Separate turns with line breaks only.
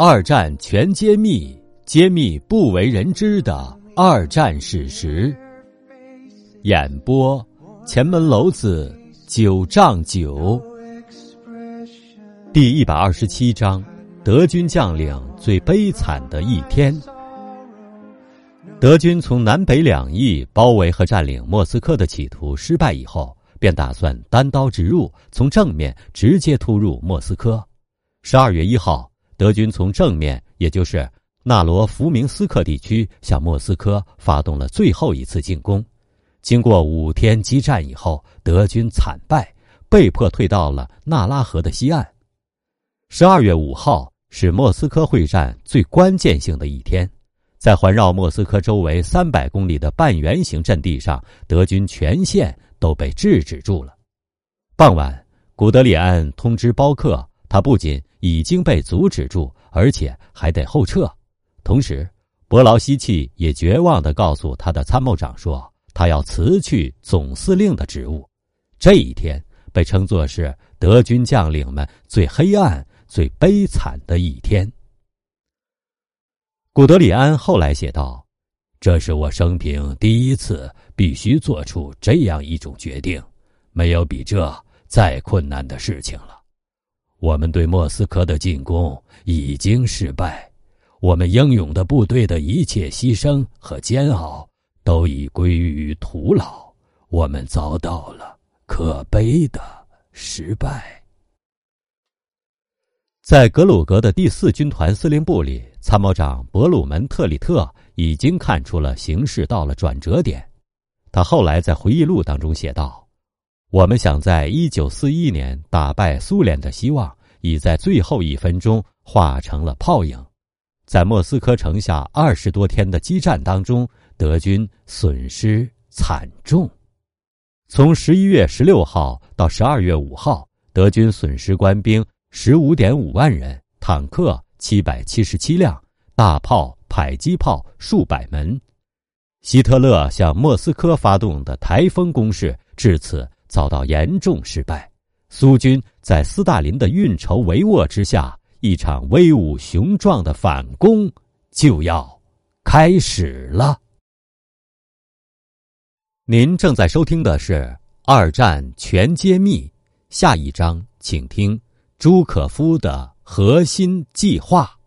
二战全揭秘，揭秘不为人知的二战史实。演播：前门楼子九丈九。第一百二十七章：德军将领最悲惨的一天。德军从南北两翼包围和占领莫斯科的企图失败以后，便打算单刀直入，从正面直接突入莫斯科。十二月一号。德军从正面，也就是纳罗弗明斯克地区向莫斯科发动了最后一次进攻。经过五天激战以后，德军惨败，被迫退到了纳拉河的西岸。十二月五号是莫斯科会战最关键性的一天，在环绕莫斯科周围三百公里的半圆形阵地上，德军全线都被制止住了。傍晚，古德里安通知包克，他不仅。已经被阻止住，而且还得后撤。同时，伯劳希奇也绝望的告诉他的参谋长说：“他要辞去总司令的职务。”这一天被称作是德军将领们最黑暗、最悲惨的一天。古德里安后来写道：“这是我生平第一次必须做出这样一种决定，没有比这再困难的事情了。”我们对莫斯科的进攻已经失败，我们英勇的部队的一切牺牲和煎熬都已归于徒劳，我们遭到了可悲的失败。在格鲁格的第四军团司令部里，参谋长博鲁门特里特已经看出了形势到了转折点，他后来在回忆录当中写道。我们想在一九四一年打败苏联的希望，已在最后一分钟化成了泡影。在莫斯科城下二十多天的激战当中，德军损失惨重。从十一月十六号到十二月五号，德军损失官兵十五点五万人，坦克七百七十七辆，大炮、迫击炮数百门。希特勒向莫斯科发动的台风攻势至此。遭到严重失败，苏军在斯大林的运筹帷幄之下，一场威武雄壮的反攻就要开始了。您正在收听的是《二战全揭秘》，下一章请听朱可夫的核心计划。